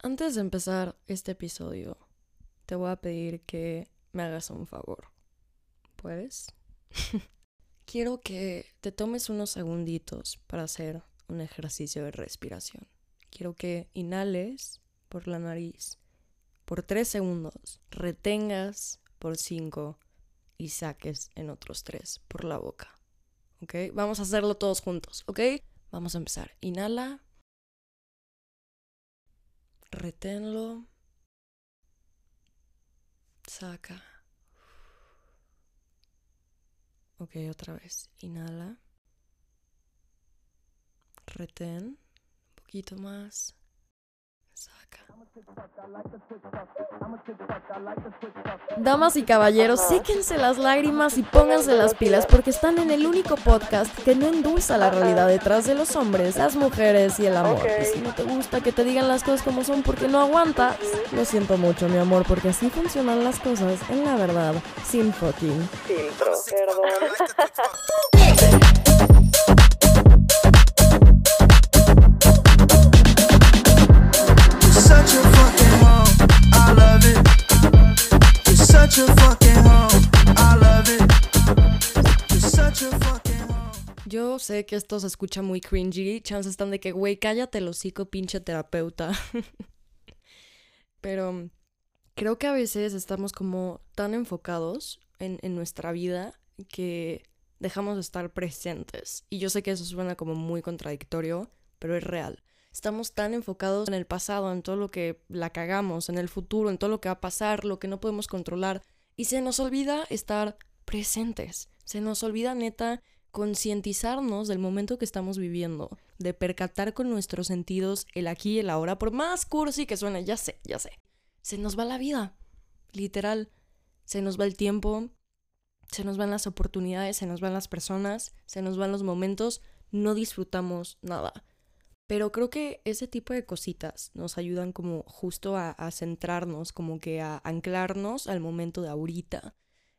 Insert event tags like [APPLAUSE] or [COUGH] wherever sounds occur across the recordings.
Antes de empezar este episodio, te voy a pedir que me hagas un favor. ¿Puedes? [LAUGHS] Quiero que te tomes unos segunditos para hacer un ejercicio de respiración. Quiero que inhales por la nariz por tres segundos, retengas por cinco y saques en otros tres por la boca. ¿Ok? Vamos a hacerlo todos juntos, ¿ok? Vamos a empezar. Inhala. Reténlo. Saca. Ok, otra vez. Inhala. Retén. Un poquito más. Damas y caballeros, séquense las lágrimas y pónganse las pilas porque están en el único podcast que no endulza la realidad detrás de los hombres, las mujeres y el amor. Y si no te gusta que te digan las cosas como son porque no aguantas, lo siento mucho, mi amor, porque así funcionan las cosas en la verdad, sin fucking filtro. such [LAUGHS] [LAUGHS] Yo sé que esto se escucha muy cringy, chances están de que, güey, cállate el hocico, pinche terapeuta. [LAUGHS] Pero creo que a veces estamos como tan enfocados en, en nuestra vida que dejamos de estar presentes. Y yo sé que eso suena como muy contradictorio, pero es real. Estamos tan enfocados en el pasado, en todo lo que la cagamos, en el futuro, en todo lo que va a pasar, lo que no podemos controlar. Y se nos olvida estar presentes. Se nos olvida neta concientizarnos del momento que estamos viviendo, de percatar con nuestros sentidos el aquí y el ahora, por más cursi que suene, ya sé, ya sé. Se nos va la vida, literal. Se nos va el tiempo, se nos van las oportunidades, se nos van las personas, se nos van los momentos, no disfrutamos nada. Pero creo que ese tipo de cositas nos ayudan como justo a, centrarnos, como que a anclarnos al momento de ahorita.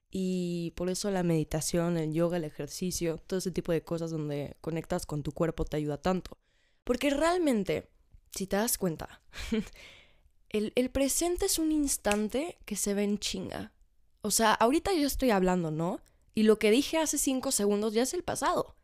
Y por eso la meditación, el yoga, el ejercicio, todo ese tipo de cosas donde conectas con tu cuerpo te ayuda tanto. Porque realmente, si te das cuenta, [LAUGHS] el, el presente es un instante que se ve en chinga. O sea, ahorita yo estoy hablando, ¿no? Y lo que dije hace cinco segundos ya es el pasado.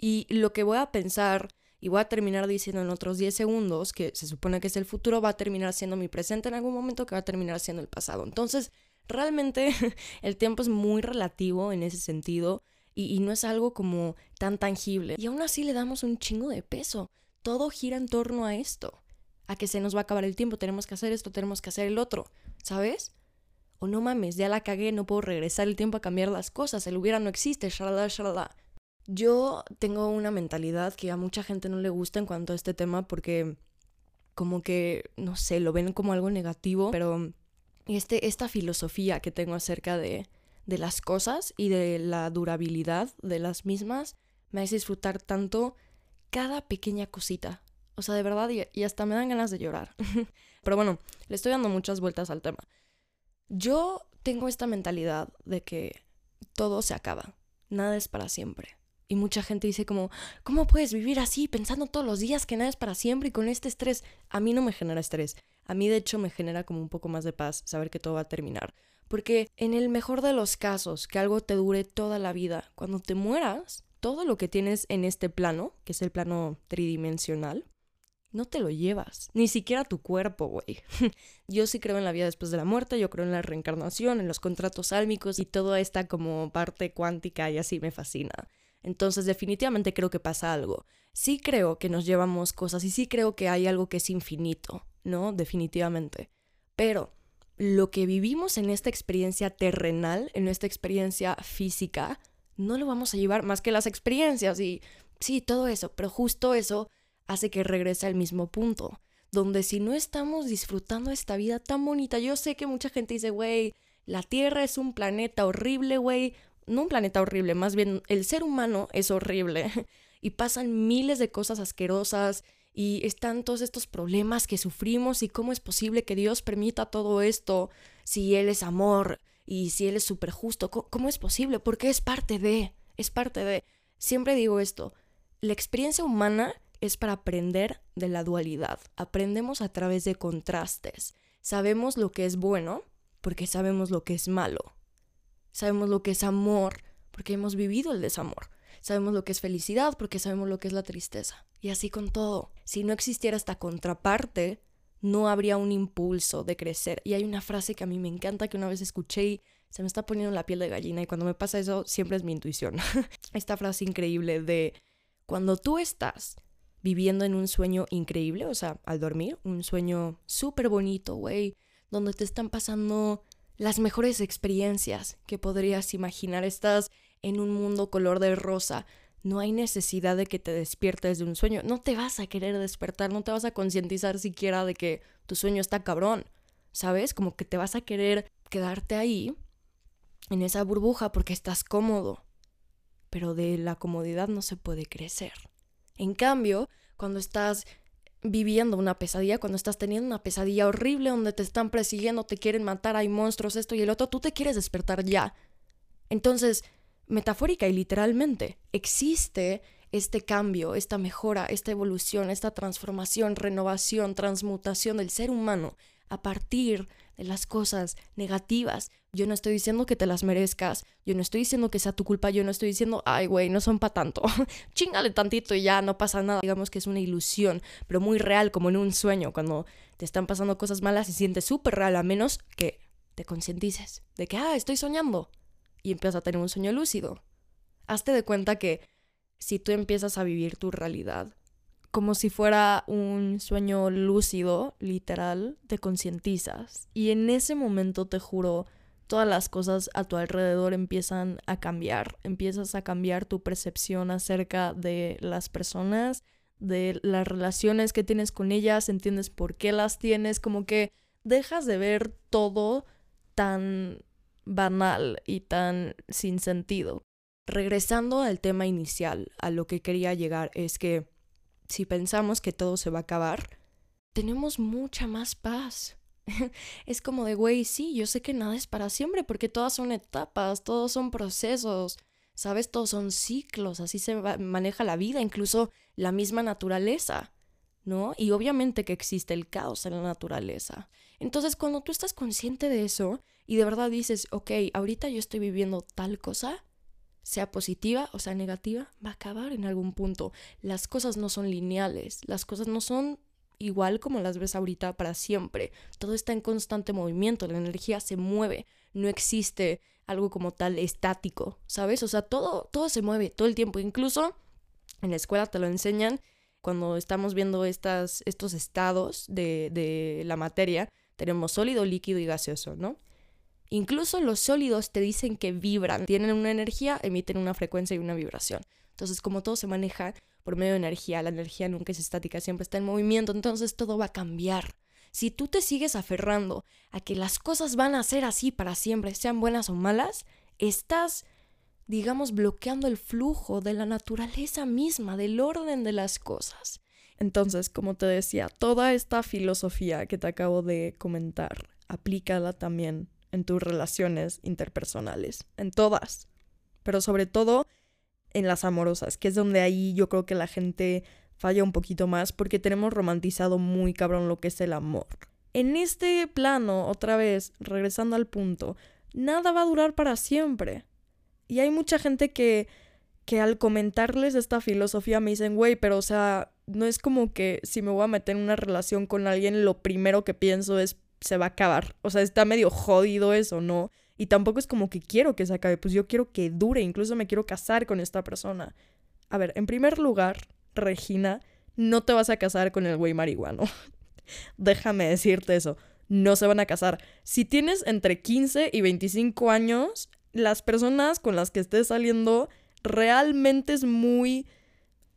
Y lo que voy a pensar y voy a terminar diciendo en otros 10 segundos, que se supone que es el futuro, va a terminar siendo mi presente en algún momento que va a terminar siendo el pasado. Entonces, realmente [LAUGHS] el tiempo es muy relativo en ese sentido y, no es algo como tan tangible. Y aún así le damos un chingo de peso. Todo gira en torno a esto, a que se nos va a acabar el tiempo, tenemos que hacer esto, tenemos que hacer el otro, ¿sabes? O no mames, ya la cagué, no puedo regresar el tiempo a cambiar las cosas, el hubiera no existe, shalala, shalala. Yo tengo una mentalidad que a mucha gente no le gusta en cuanto a este tema porque como que, no sé, lo ven como algo negativo, pero este, esta filosofía que tengo acerca de, de las cosas y de la durabilidad de las mismas me hace disfrutar tanto cada pequeña cosita. O sea, de verdad, y, y hasta me dan ganas de llorar. [LAUGHS] pero bueno, le estoy dando muchas vueltas al tema. Yo tengo esta mentalidad de que todo se acaba, nada es para siempre. Y mucha gente dice como, ¿cómo puedes vivir así pensando todos los días que nada es para siempre y con este estrés? A mí no me genera estrés. A mí de hecho me genera como un poco más de paz saber que todo va a terminar. Porque en el mejor de los casos, que algo te dure toda la vida, cuando te mueras, todo lo que tienes en este plano, que es el plano tridimensional, no te lo llevas. Ni siquiera tu cuerpo, güey. [LAUGHS] yo sí creo en la vida después de la muerte, yo creo en la reencarnación, en los contratos álmicos y toda esta como parte cuántica y así me fascina. Entonces definitivamente creo que pasa algo. Sí creo que nos llevamos cosas y sí creo que hay algo que es infinito, ¿no? Definitivamente. Pero lo que vivimos en esta experiencia terrenal, en esta experiencia física, no lo vamos a llevar más que las experiencias y sí, todo eso, pero justo eso hace que regrese al mismo punto, donde si no estamos disfrutando esta vida tan bonita, yo sé que mucha gente dice, güey, la Tierra es un planeta horrible, güey, no un planeta horrible, más bien el ser humano es horrible [LAUGHS] y pasan miles de cosas asquerosas y están todos estos problemas que sufrimos y cómo es posible que Dios permita todo esto si Él es amor y si Él es súper justo. ¿Cómo es posible? Porque es parte de, es parte de. Siempre digo esto, la experiencia humana es para aprender de la dualidad. Aprendemos a través de contrastes. Sabemos lo que es bueno porque sabemos lo que es malo. Sabemos lo que es amor porque hemos vivido el desamor. Sabemos lo que es felicidad porque sabemos lo que es la tristeza. Y así con todo. Si no existiera esta contraparte, no habría un impulso de crecer. Y hay una frase que a mí me encanta que una vez escuché y se me está poniendo la piel de gallina y cuando me pasa eso siempre es mi intuición. [LAUGHS] Esta frase increíble de cuando tú estás viviendo en un sueño increíble, o sea, al dormir, un sueño súper bonito, güey, donde te están pasando las mejores experiencias que podrías imaginar. Estás en un mundo color de rosa. No hay necesidad de que te despiertes de un sueño. No te vas a querer despertar, no te vas a concientizar siquiera de que tu sueño está cabrón. ¿Sabes? Como que te vas a querer quedarte ahí, en esa burbuja, porque estás cómodo. Pero de la comodidad no se puede crecer. En cambio, cuando estás viviendo una pesadilla, cuando estás teniendo una pesadilla horrible donde te están persiguiendo, te quieren matar, hay monstruos, esto y el otro, tú te quieres despertar ya. Entonces, metafórica y literalmente, existe este cambio, esta mejora, esta evolución, esta transformación, renovación, transmutación del ser humano a partir de las cosas negativas. Yo no estoy diciendo que te las merezcas, yo no estoy diciendo que sea tu culpa, yo no estoy diciendo, ay, güey, no son para tanto, [LAUGHS] chingale tantito y ya, no pasa nada. Digamos que es una ilusión, pero muy real, como en un sueño, cuando te están pasando cosas malas, se siente súper real, a menos que te concientices de que, ah, estoy soñando, y empiezas a tener un sueño lúcido. Hazte de cuenta que si tú empiezas a vivir tu realidad, como si fuera un sueño lúcido, literal, te concientizas. Y en ese momento, te juro, todas las cosas a tu alrededor empiezan a cambiar. Empiezas a cambiar tu percepción acerca de las personas, de las relaciones que tienes con ellas, entiendes por qué las tienes, como que dejas de ver todo tan banal y tan sin sentido. Regresando al tema inicial, a lo que quería llegar es que si pensamos que todo se va a acabar, tenemos mucha más paz. [LAUGHS] es como de, güey, sí, yo sé que nada es para siempre porque todas son etapas, todos son procesos, ¿sabes? Todos son ciclos, así se maneja la vida, incluso la misma naturaleza, ¿no? Y obviamente que existe el caos en la naturaleza. Entonces, cuando tú estás consciente de eso y de verdad dices, ok, ahorita yo estoy viviendo tal cosa, sea positiva o sea negativa, va a acabar en algún punto. Las cosas no son lineales, las cosas no son igual como las ves ahorita para siempre. Todo está en constante movimiento, la energía se mueve, no existe algo como tal estático, ¿sabes? O sea, todo, todo se mueve todo el tiempo, incluso en la escuela te lo enseñan cuando estamos viendo estas, estos estados de, de la materia, tenemos sólido, líquido y gaseoso, ¿no? Incluso los sólidos te dicen que vibran, tienen una energía, emiten una frecuencia y una vibración. Entonces, como todo se maneja por medio de energía, la energía nunca es estática, siempre está en movimiento, entonces todo va a cambiar. Si tú te sigues aferrando a que las cosas van a ser así para siempre, sean buenas o malas, estás, digamos, bloqueando el flujo de la naturaleza misma, del orden de las cosas. Entonces, como te decía, toda esta filosofía que te acabo de comentar, aplícala también en tus relaciones interpersonales, en todas, pero sobre todo en las amorosas, que es donde ahí yo creo que la gente falla un poquito más porque tenemos romantizado muy cabrón lo que es el amor. En este plano, otra vez, regresando al punto, nada va a durar para siempre. Y hay mucha gente que, que al comentarles esta filosofía me dicen, güey, pero o sea, no es como que si me voy a meter en una relación con alguien, lo primero que pienso es se va a acabar. O sea, está medio jodido eso, ¿no? Y tampoco es como que quiero que se acabe, pues yo quiero que dure, incluso me quiero casar con esta persona. A ver, en primer lugar, Regina, no te vas a casar con el güey marihuano. [LAUGHS] Déjame decirte eso, no se van a casar. Si tienes entre 15 y 25 años, las personas con las que estés saliendo realmente es muy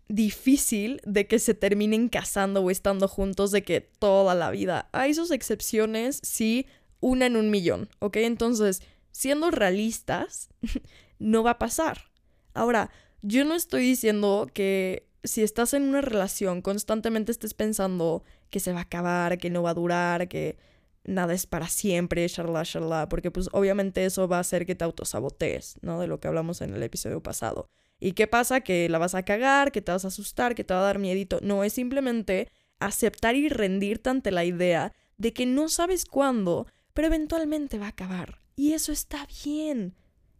difícil de que se terminen casando o estando juntos de que toda la vida. Hay sus excepciones, sí, una en un millón, ¿ok? Entonces, siendo realistas, [LAUGHS] no va a pasar. Ahora, yo no estoy diciendo que si estás en una relación constantemente estés pensando que se va a acabar, que no va a durar, que nada es para siempre, shalala, shalala, porque pues obviamente eso va a hacer que te autosabotees, ¿no? De lo que hablamos en el episodio pasado. ¿Y qué pasa? Que la vas a cagar, que te vas a asustar, que te va a dar miedito. No, es simplemente aceptar y rendirte ante la idea de que no sabes cuándo, pero eventualmente va a acabar. Y eso está bien.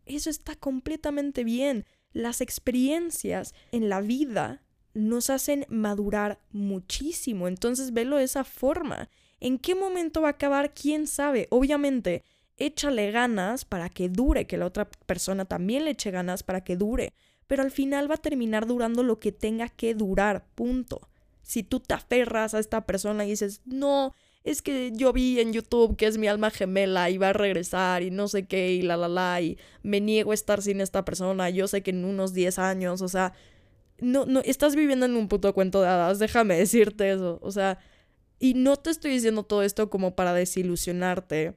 Eso está completamente bien. Las experiencias en la vida nos hacen madurar muchísimo. Entonces, velo de esa forma. ¿En qué momento va a acabar? ¿Quién sabe? Obviamente, échale ganas para que dure, que la otra persona también le eche ganas para que dure. Pero al final va a terminar durando lo que tenga que durar, punto. Si tú te aferras a esta persona y dices, no, es que yo vi en YouTube que es mi alma gemela y va a regresar y no sé qué y la la la y me niego a estar sin esta persona, yo sé que en unos 10 años, o sea, no, no, estás viviendo en un puto cuento de hadas, déjame decirte eso, o sea, y no te estoy diciendo todo esto como para desilusionarte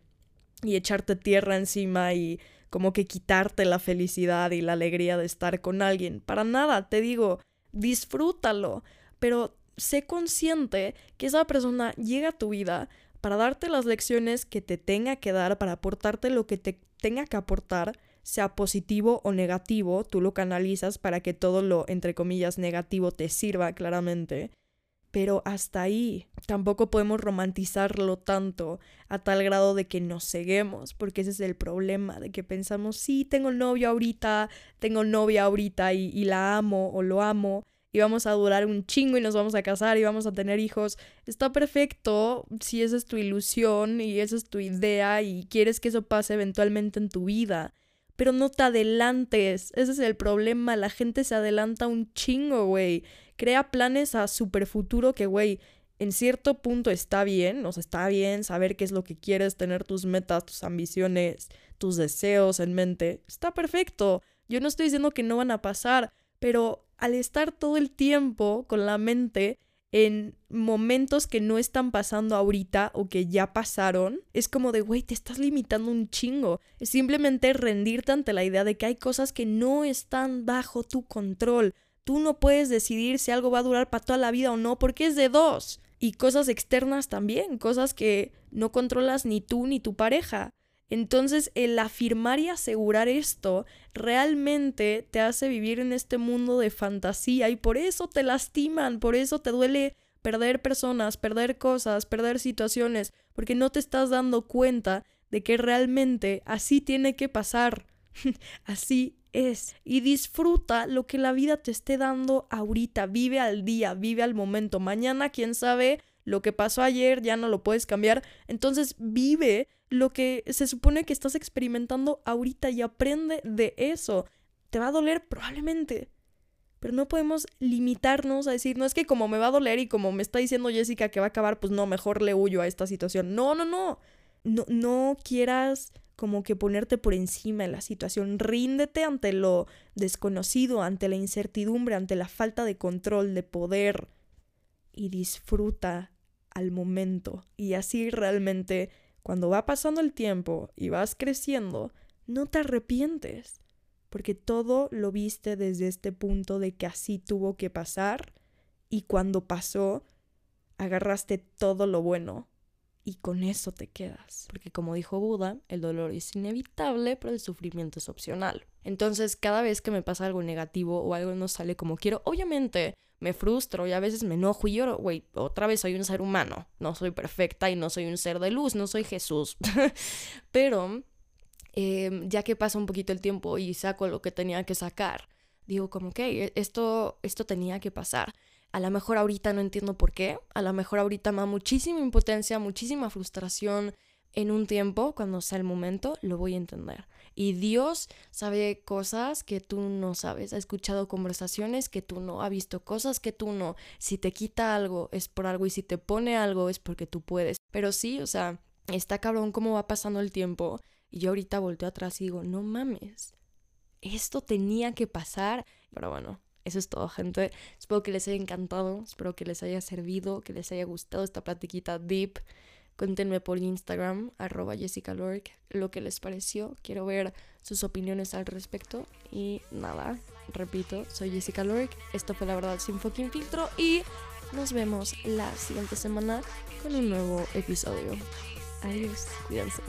y echarte tierra encima y como que quitarte la felicidad y la alegría de estar con alguien, para nada, te digo, disfrútalo, pero sé consciente que esa persona llega a tu vida para darte las lecciones que te tenga que dar, para aportarte lo que te tenga que aportar, sea positivo o negativo, tú lo canalizas para que todo lo, entre comillas, negativo te sirva claramente. Pero hasta ahí tampoco podemos romantizarlo tanto a tal grado de que nos ceguemos, porque ese es el problema, de que pensamos, sí, tengo novio ahorita, tengo novia ahorita y, y la amo o lo amo, y vamos a durar un chingo y nos vamos a casar y vamos a tener hijos. Está perfecto si esa es tu ilusión y esa es tu idea y quieres que eso pase eventualmente en tu vida. Pero no te adelantes. Ese es el problema. La gente se adelanta un chingo, güey. Crea planes a super futuro que, güey, en cierto punto está bien. O sea, está bien saber qué es lo que quieres, tener tus metas, tus ambiciones, tus deseos en mente. Está perfecto. Yo no estoy diciendo que no van a pasar, pero al estar todo el tiempo con la mente en momentos que no están pasando ahorita o que ya pasaron, es como de, güey, te estás limitando un chingo. Es simplemente rendirte ante la idea de que hay cosas que no están bajo tu control. Tú no puedes decidir si algo va a durar para toda la vida o no, porque es de dos. Y cosas externas también, cosas que no controlas ni tú ni tu pareja. Entonces, el afirmar y asegurar esto realmente te hace vivir en este mundo de fantasía y por eso te lastiman, por eso te duele perder personas, perder cosas, perder situaciones, porque no te estás dando cuenta de que realmente así tiene que pasar. [LAUGHS] así es. Y disfruta lo que la vida te esté dando ahorita. Vive al día, vive al momento. Mañana, quién sabe, lo que pasó ayer ya no lo puedes cambiar. Entonces vive lo que se supone que estás experimentando ahorita y aprende de eso. Te va a doler probablemente. Pero no podemos limitarnos a decir, no es que como me va a doler y como me está diciendo Jessica que va a acabar, pues no, mejor le huyo a esta situación. No, no, no. No, no quieras como que ponerte por encima de la situación. Ríndete ante lo desconocido, ante la incertidumbre, ante la falta de control, de poder. Y disfruta al momento. Y así realmente cuando va pasando el tiempo y vas creciendo, no te arrepientes, porque todo lo viste desde este punto de que así tuvo que pasar y cuando pasó, agarraste todo lo bueno y con eso te quedas. Porque como dijo Buda, el dolor es inevitable, pero el sufrimiento es opcional. Entonces, cada vez que me pasa algo negativo o algo no sale como quiero, obviamente me frustro y a veces me enojo y lloro, güey, otra vez soy un ser humano, no soy perfecta y no soy un ser de luz, no soy Jesús. [LAUGHS] Pero em, ya que pasa un poquito el tiempo y saco lo que tenía que sacar, digo como que esto, esto tenía que pasar. A lo mejor ahorita no entiendo por qué, a lo mejor ahorita me da muchísima impotencia, muchísima frustración. En un tiempo, cuando sea el momento, lo voy a entender. Y Dios sabe cosas que tú no sabes, ha escuchado conversaciones que tú no, ha visto cosas que tú no. Si te quita algo es por algo y si te pone algo es porque tú puedes. Pero sí, o sea, está cabrón cómo va pasando el tiempo. Y yo ahorita volteo atrás y digo, no mames, esto tenía que pasar. Pero bueno, eso es todo, gente. Espero que les haya encantado, espero que les haya servido, que les haya gustado esta platiquita deep. Cuéntenme por Instagram, arroba Jessica Lork, lo que les pareció. Quiero ver sus opiniones al respecto. Y nada, repito, soy Jessica Lork. Esto fue La Verdad Sin Fucking Filtro. Y nos vemos la siguiente semana con un nuevo episodio. Adiós, cuídense.